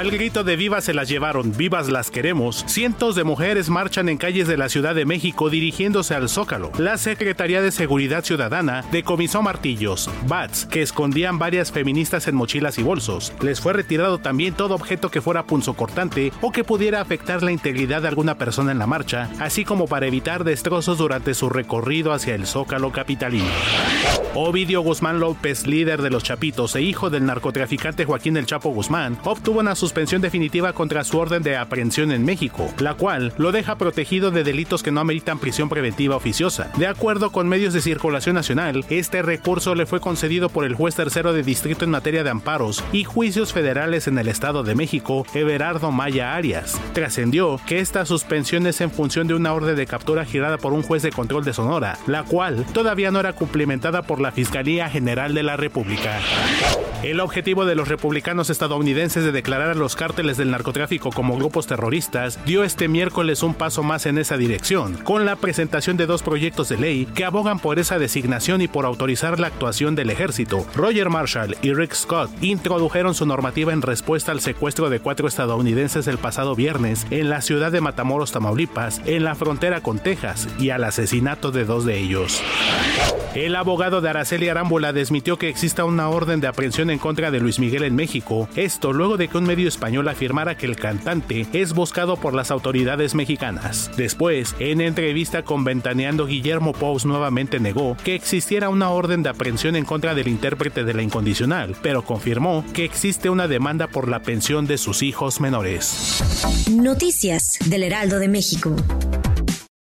Al grito de vivas se las llevaron, vivas las queremos, cientos de mujeres marchan en calles de la Ciudad de México dirigiéndose al Zócalo. La Secretaría de Seguridad Ciudadana decomisó martillos, bats, que escondían varias feministas en mochilas y bolsos. Les fue retirado también todo objeto que fuera punzocortante o que pudiera afectar la integridad de alguna persona en la marcha, así como para evitar destrozos durante su recorrido hacia el Zócalo capitalino. Ovidio Guzmán López, líder de los Chapitos e hijo del narcotraficante Joaquín El Chapo Guzmán, obtuvo una suspensión definitiva contra su orden de aprehensión en México, la cual lo deja protegido de delitos que no ameritan prisión preventiva oficiosa. De acuerdo con medios de circulación nacional, este recurso le fue concedido por el juez tercero de distrito en materia de amparos y juicios federales en el Estado de México, Everardo Maya Arias. Trascendió que esta suspensión es en función de una orden de captura girada por un juez de control de Sonora, la cual todavía no era cumplimentada por la Fiscalía General de la República. El objetivo de los republicanos estadounidenses de declarar a los cárteles del narcotráfico como grupos terroristas dio este miércoles un paso más en esa dirección, con la presentación de dos proyectos de ley que abogan por esa designación y por autorizar la actuación del ejército. Roger Marshall y Rick Scott introdujeron su normativa en respuesta al secuestro de cuatro estadounidenses el pasado viernes en la ciudad de Matamoros, Tamaulipas, en la frontera con Texas, y al asesinato de dos de ellos. El abogado de Araceli Arámbula desmitió que exista una orden de aprehensión en contra de Luis Miguel en México, esto luego de que un español afirmara que el cantante es buscado por las autoridades mexicanas. Después, en entrevista con Ventaneando, Guillermo Pous nuevamente negó que existiera una orden de aprehensión en contra del intérprete de la incondicional, pero confirmó que existe una demanda por la pensión de sus hijos menores. Noticias del Heraldo de México.